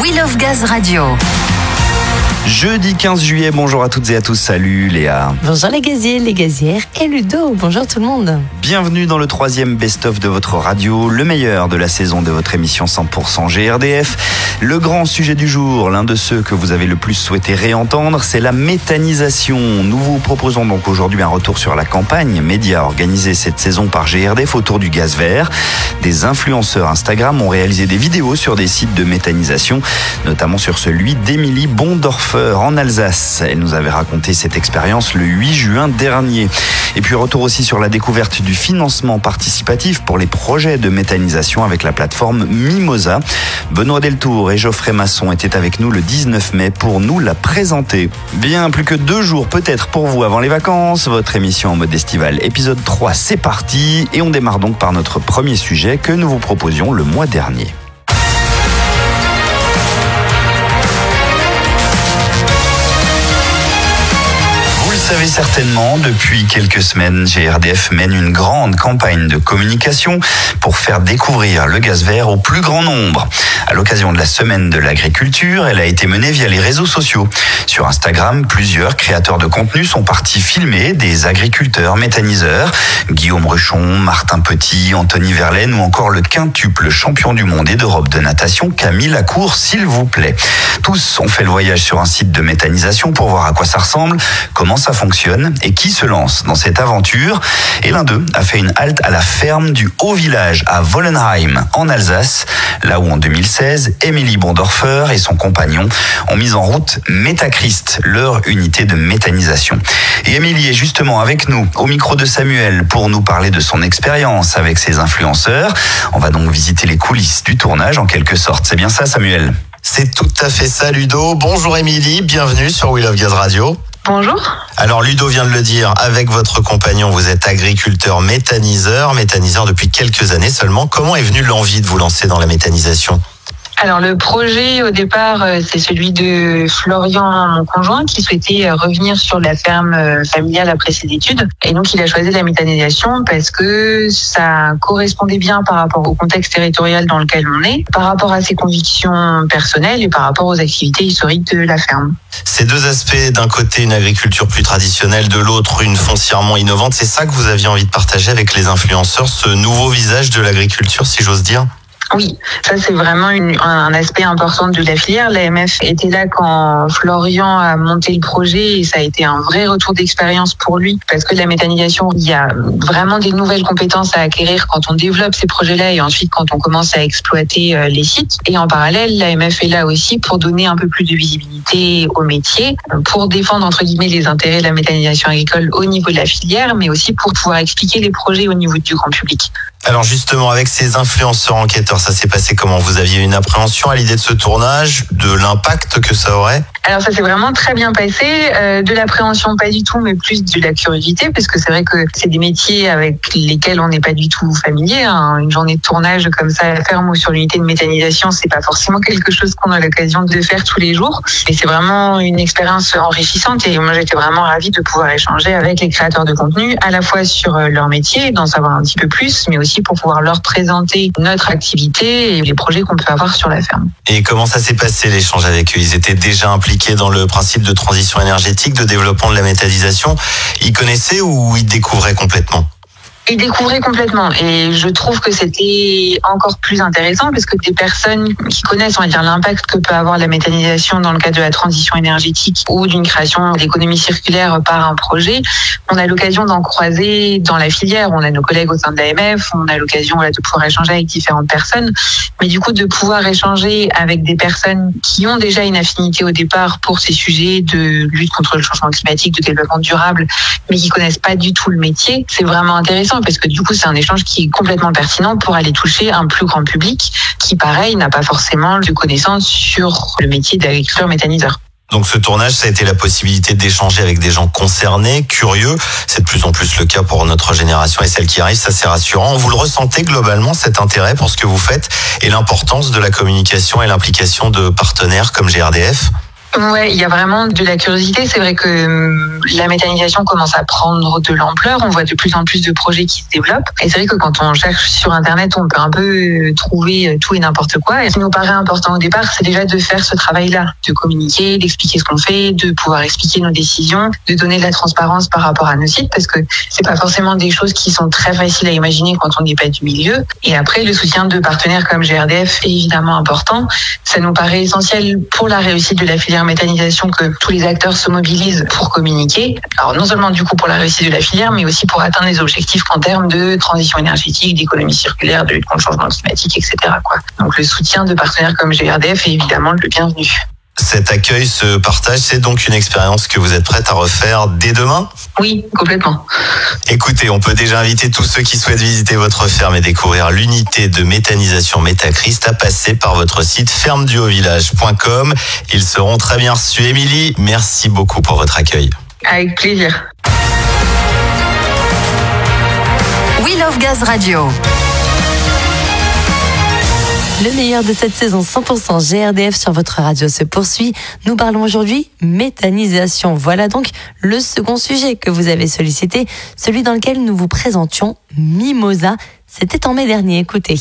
We Love Gaz Radio. Jeudi 15 juillet, bonjour à toutes et à tous, salut Léa. Bonjour les gaziers, les gazières et Ludo, bonjour tout le monde. Bienvenue dans le troisième best-of de votre radio, le meilleur de la saison de votre émission 100% GRDF. Le grand sujet du jour, l'un de ceux que vous avez le plus souhaité réentendre, c'est la méthanisation. Nous vous proposons donc aujourd'hui un retour sur la campagne média organisée cette saison par GRDF autour du gaz vert. Des influenceurs Instagram ont réalisé des vidéos sur des sites de méthanisation, notamment sur celui d'Émilie En Alsace. Elle nous avait raconté cette expérience le 8 juin dernier. Et puis retour aussi sur la découverte du financement participatif pour les projets de méthanisation avec la plateforme Mimosa. Benoît Deltour et Geoffrey Masson étaient avec nous le 19 mai pour nous la présenter. Bien plus que deux jours peut-être pour vous avant les vacances. Votre émission en mode estival épisode 3 c'est parti et on démarre donc par notre premier sujet que nous vous proposions le mois dernier. Savez certainement, depuis quelques semaines, GRDF mène une grande campagne de communication pour faire découvrir le gaz vert au plus grand nombre. À l'occasion de la semaine de l'agriculture, elle a été menée via les réseaux sociaux. Sur Instagram, plusieurs créateurs de contenu sont partis filmer des agriculteurs méthaniseurs. Guillaume Ruchon, Martin Petit, Anthony Verlaine ou encore le quintuple champion du monde et d'Europe de natation Camille Lacour, s'il vous plaît. Tous ont fait le voyage sur un site de méthanisation pour voir à quoi ça ressemble, comment ça fonctionne et qui se lance dans cette aventure. Et l'un d'eux a fait une halte à la ferme du Haut Village à Wollenheim en Alsace, là où en 2016, Émilie Bondorfer et son compagnon ont mis en route Métachrist, leur unité de méthanisation. Et Émilie est justement avec nous au micro de Samuel pour nous parler de son expérience avec ses influenceurs. On va donc visiter les coulisses du tournage en quelque sorte. C'est bien ça Samuel? C'est tout à fait ça Ludo. Bonjour Émilie, bienvenue sur We Love Gaz Radio. Bonjour. Alors Ludo vient de le dire, avec votre compagnon, vous êtes agriculteur méthaniseur, méthaniseur depuis quelques années seulement. Comment est venue l'envie de vous lancer dans la méthanisation? Alors le projet au départ, euh, c'est celui de Florian, mon conjoint, qui souhaitait euh, revenir sur la ferme euh, familiale après ses études. Et donc il a choisi la méthanisation parce que ça correspondait bien par rapport au contexte territorial dans lequel on est, par rapport à ses convictions personnelles et par rapport aux activités historiques de la ferme. Ces deux aspects, d'un côté une agriculture plus traditionnelle, de l'autre une foncièrement innovante, c'est ça que vous aviez envie de partager avec les influenceurs, ce nouveau visage de l'agriculture, si j'ose dire? Oui, ça c'est vraiment un aspect important de la filière. L'AMF était là quand Florian a monté le projet et ça a été un vrai retour d'expérience pour lui parce que la méthanisation, il y a vraiment des nouvelles compétences à acquérir quand on développe ces projets-là et ensuite quand on commence à exploiter euh, les sites. Et en parallèle, l'AMF est là aussi pour donner un peu plus de visibilité au métier, pour défendre entre guillemets les intérêts de la méthanisation agricole au niveau de la filière, mais aussi pour pouvoir expliquer les projets au niveau du grand public. Alors justement, avec ces influenceurs enquêteurs, ça s'est passé comment? Vous aviez une appréhension à l'idée de ce tournage, de l'impact que ça aurait? Alors ça s'est vraiment très bien passé, euh, de l'appréhension pas du tout, mais plus de la curiosité, parce que c'est vrai que c'est des métiers avec lesquels on n'est pas du tout familier. Hein. Une journée de tournage comme ça à la ferme ou sur l'unité de méthanisation, c'est pas forcément quelque chose qu'on a l'occasion de faire tous les jours. Et c'est vraiment une expérience enrichissante. Et moi j'étais vraiment ravie de pouvoir échanger avec les créateurs de contenu, à la fois sur euh, leur métier, d'en savoir un petit peu plus, mais aussi pour pouvoir leur présenter notre activité et les projets qu'on peut avoir sur la ferme. Et comment ça s'est passé l'échange avec eux? Ils étaient déjà impliqués dans le principe de transition énergétique, de développement de la métallisation, ils connaissaient ou ils découvraient complètement? Ils découvraient complètement. Et je trouve que c'était encore plus intéressant parce que des personnes qui connaissent on va dire l'impact que peut avoir la méthanisation dans le cadre de la transition énergétique ou d'une création d'économie circulaire par un projet, on a l'occasion d'en croiser dans la filière, on a nos collègues au sein de l'AMF, on a l'occasion de pouvoir échanger avec différentes personnes, mais du coup de pouvoir échanger avec des personnes qui ont déjà une affinité au départ pour ces sujets de lutte contre le changement climatique, de développement durable, mais qui connaissent pas du tout le métier, c'est vraiment intéressant parce que du coup, c'est un échange qui est complètement pertinent pour aller toucher un plus grand public qui, pareil, n'a pas forcément de connaissances sur le métier d'agriculteur méthaniseur. Donc ce tournage, ça a été la possibilité d'échanger avec des gens concernés, curieux. C'est de plus en plus le cas pour notre génération et celle qui arrive, ça c'est rassurant. Vous le ressentez globalement, cet intérêt pour ce que vous faites et l'importance de la communication et l'implication de partenaires comme GRDF Ouais, il y a vraiment de la curiosité. C'est vrai que hum, la méthanisation commence à prendre de l'ampleur. On voit de plus en plus de projets qui se développent. Et c'est vrai que quand on cherche sur Internet, on peut un peu euh, trouver euh, tout et n'importe quoi. Et ce qui nous paraît important au départ, c'est déjà de faire ce travail-là, de communiquer, d'expliquer ce qu'on fait, de pouvoir expliquer nos décisions, de donner de la transparence par rapport à nos sites, parce que c'est pas forcément des choses qui sont très faciles à imaginer quand on n'est pas du milieu. Et après, le soutien de partenaires comme GRDF est évidemment important. Ça nous paraît essentiel pour la réussite de la filière méthanisation que tous les acteurs se mobilisent pour communiquer. Non seulement du coup pour la réussite de la filière, mais aussi pour atteindre les objectifs en termes de transition énergétique, d'économie circulaire, de lutte contre le changement climatique, etc. Donc le soutien de partenaires comme GRDF est évidemment le bienvenu. Cet accueil, ce partage, c'est donc une expérience que vous êtes prête à refaire dès demain? Oui, complètement. Écoutez, on peut déjà inviter tous ceux qui souhaitent visiter votre ferme et découvrir l'unité de méthanisation Métachrist à passer par votre site fermeduhauvillage.com. Ils seront très bien reçus. Émilie, merci beaucoup pour votre accueil. Avec plaisir. We Love Gaz Radio. Le meilleur de cette saison 100% GRDF sur votre radio se poursuit. Nous parlons aujourd'hui méthanisation. Voilà donc le second sujet que vous avez sollicité, celui dans lequel nous vous présentions Mimosa. C'était en mai dernier, écoutez.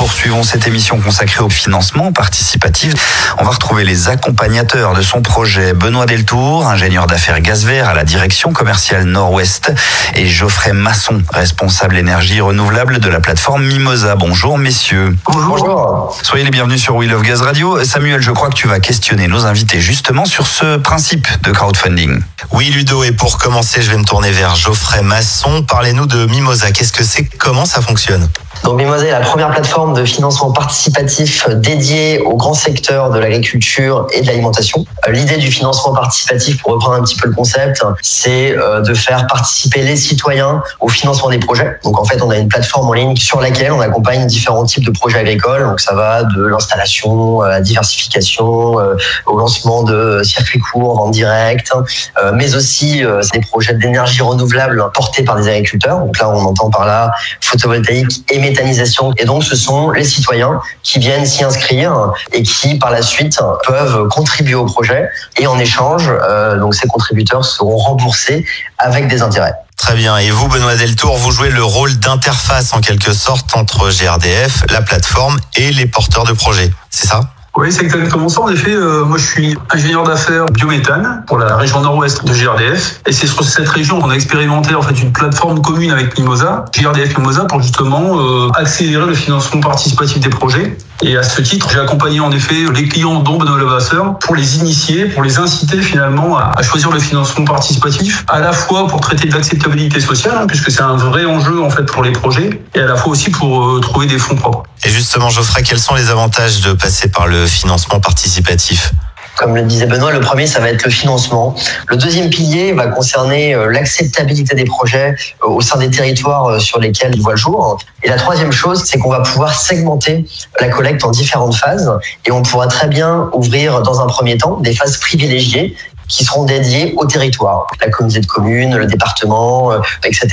Poursuivons cette émission consacrée au financement participatif. On va retrouver les accompagnateurs de son projet. Benoît Deltour, ingénieur d'affaires gaz vert à la direction commerciale Nord-Ouest et Geoffrey Masson, responsable énergie renouvelable de la plateforme Mimosa. Bonjour messieurs. Bonjour. Soyez les bienvenus sur We Love Gaz Radio. Samuel, je crois que tu vas questionner nos invités justement sur ce principe de crowdfunding. Oui, Ludo, et pour commencer, je vais me tourner vers Geoffrey Masson. Parlez-nous de Mimosa. Qu'est-ce que c'est? Comment ça fonctionne? Donc Mimosa est la première plateforme de financement participatif dédiée au grand secteur de l'agriculture et de l'alimentation. Euh, L'idée du financement participatif, pour reprendre un petit peu le concept, c'est euh, de faire participer les citoyens au financement des projets. Donc en fait, on a une plateforme en ligne sur laquelle on accompagne différents types de projets agricoles. Donc ça va de l'installation, à la diversification, euh, au lancement de circuits courts, vente directe, euh, mais aussi euh, des projets d'énergie renouvelable portés par des agriculteurs. Donc là, on entend par là photovoltaïque et méthanisation. Et donc, ce sont les citoyens qui viennent s'y inscrire et qui, par la suite, peuvent contribuer au projet. Et en échange, euh, donc ces contributeurs seront remboursés avec des intérêts. Très bien. Et vous, Benoît Deltour, vous jouez le rôle d'interface en quelque sorte entre GRDF, la plateforme et les porteurs de projets. C'est ça? Oui, c'est exactement ça. En effet, euh, moi je suis ingénieur d'affaires biométhane pour la région nord-ouest de GRDF. Et c'est sur cette région qu'on a expérimenté en fait une plateforme commune avec Mimosa, GRDF Mimosa, pour justement euh, accélérer le financement participatif des projets. Et à ce titre, j'ai accompagné en effet les clients dont Benoît Levasseur pour les initier, pour les inciter finalement à, choisir le financement participatif, à la fois pour traiter de l'acceptabilité sociale, hein, puisque c'est un vrai enjeu en fait pour les projets, et à la fois aussi pour euh, trouver des fonds propres. Et justement, Geoffrey, quels sont les avantages de passer par le financement participatif? Comme le disait Benoît, le premier, ça va être le financement. Le deuxième pilier va concerner euh, l'acceptabilité des projets euh, au sein des territoires euh, sur lesquels ils voient le jour. Et la troisième chose, c'est qu'on va pouvoir segmenter la collecte en différentes phases et on pourra très bien ouvrir dans un premier temps des phases privilégiées qui seront dédiées au territoire, la communauté de communes, le département, euh, etc.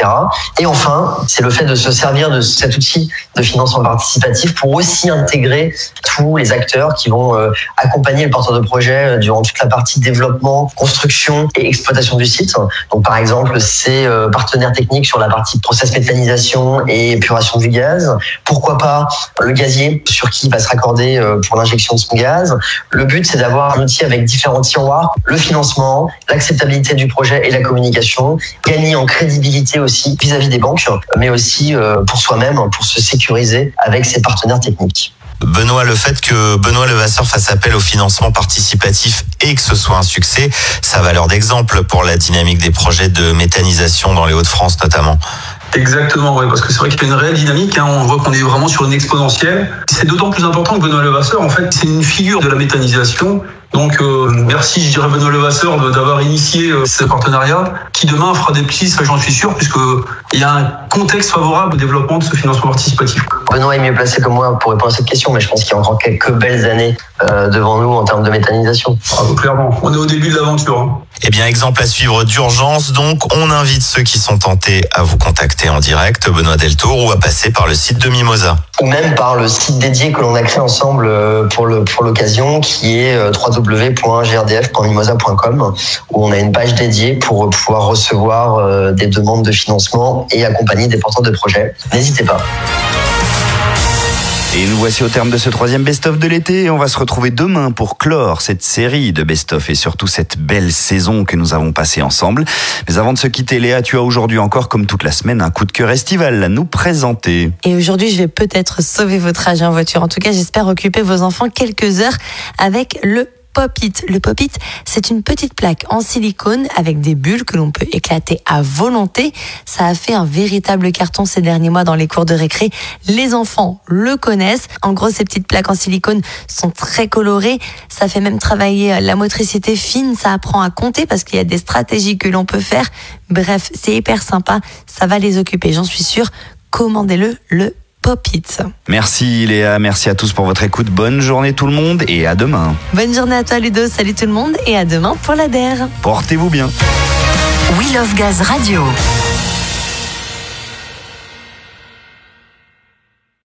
Et enfin, c'est le fait de se servir de cet outil de financement participatif pour aussi intégrer tous les acteurs qui vont euh, accompagner le porteur de projet euh, durant toute la partie développement, construction et exploitation du site. Donc par exemple, euh, partenaires techniques sur la partie process méthanisation et épuration du gaz. Pourquoi pas le gazier sur qui il va se raccorder pour l'injection de son gaz. Le but, c'est d'avoir un outil avec différents tiroirs, le financement, l'acceptabilité du projet et la communication, gagner en crédibilité aussi vis-à-vis des banques, mais aussi euh, pour soi-même, pour se sécuriser avec ses partenaires techniques. Benoît, le fait que Benoît Levasseur fasse appel au financement participatif et que ce soit un succès, ça a valeur d'exemple pour la dynamique des projets de méthanisation dans les Hauts-de-France notamment. Exactement, ouais, parce que c'est vrai qu'il y a une réelle dynamique. Hein, on voit qu'on est vraiment sur une exponentielle. C'est d'autant plus important que Benoît Levasseur, en fait, c'est une figure de la méthanisation. Donc, euh, merci, je dirais, Benoît Levasseur d'avoir initié euh, ce partenariat qui demain fera des petits, ça j'en suis sûr, puisqu'il y a un contexte favorable au développement de ce financement participatif. Benoît est mieux placé que moi pour répondre à cette question, mais je pense qu'il y a encore quelques belles années euh, devant nous en termes de méthanisation. Ah, clairement, on est au début de l'aventure. Hein. Eh bien, exemple à suivre d'urgence. Donc, on invite ceux qui sont tentés à vous contacter en direct, Benoît Deltour, ou à passer par le site de Mimosa. Ou même par le site dédié que l'on a créé ensemble euh, pour le pour l'occasion, qui est euh, www.grdf.mimosa.com, où on a une page dédiée pour pouvoir recevoir des demandes de financement et accompagner des porteurs de projets. N'hésitez pas. Et nous voici au terme de ce troisième best-of de l'été. On va se retrouver demain pour clore cette série de best-of et surtout cette belle saison que nous avons passée ensemble. Mais avant de se quitter, Léa, tu as aujourd'hui encore, comme toute la semaine, un coup de cœur estival à nous présenter. Et aujourd'hui, je vais peut-être sauver votre trajet en voiture. En tout cas, j'espère occuper vos enfants quelques heures avec le Le Pop-It, c'est une petite plaque en silicone avec des bulles que l'on peut éclater à volonté. Ça a fait un véritable carton ces derniers mois dans les cours de récré. Les enfants le connaissent. En gros, ces petites plaques en silicone sont très colorées. Ça fait même travailler la motricité fine. Ça apprend à compter parce qu'il y a des stratégies que l'on peut faire. Bref, c'est hyper sympa. Ça va les occuper, j'en suis sûre. Commandez-le, le Merci Léa, merci à tous pour votre écoute. Bonne journée tout le monde et à demain. Bonne journée à toi Ludo, salut tout le monde et à demain pour la DER. Portez-vous bien. We Love Gaz Radio.